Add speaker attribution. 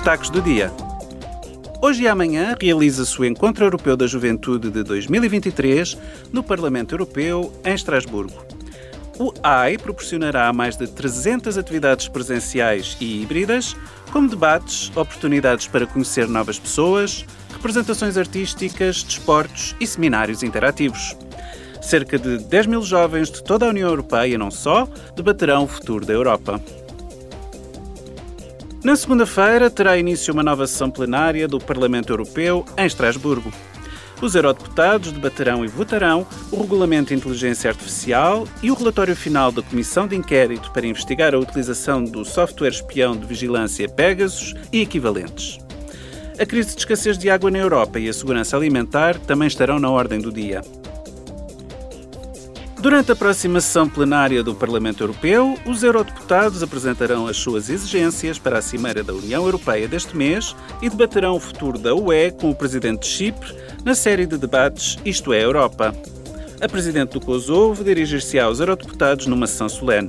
Speaker 1: destaques do dia. Hoje e amanhã realiza-se o Encontro Europeu da Juventude de 2023 no Parlamento Europeu, em Estrasburgo. O AI proporcionará mais de 300 atividades presenciais e híbridas, como debates, oportunidades para conhecer novas pessoas, representações artísticas, desportos e seminários interativos. Cerca de 10 mil jovens de toda a União Europeia, não só, debaterão o futuro da Europa. Na segunda-feira terá início uma nova sessão plenária do Parlamento Europeu em Estrasburgo. Os eurodeputados debaterão e votarão o Regulamento de Inteligência Artificial e o relatório final da Comissão de Inquérito para investigar a utilização do software espião de vigilância Pegasus e equivalentes. A crise de escassez de água na Europa e a segurança alimentar também estarão na ordem do dia. Durante a próxima sessão plenária do Parlamento Europeu, os eurodeputados apresentarão as suas exigências para a Cimeira da União Europeia deste mês e debaterão o futuro da UE com o presidente de Chipre na série de debates Isto é Europa. A presidente do Kosovo dirigir-se aos eurodeputados numa sessão solene.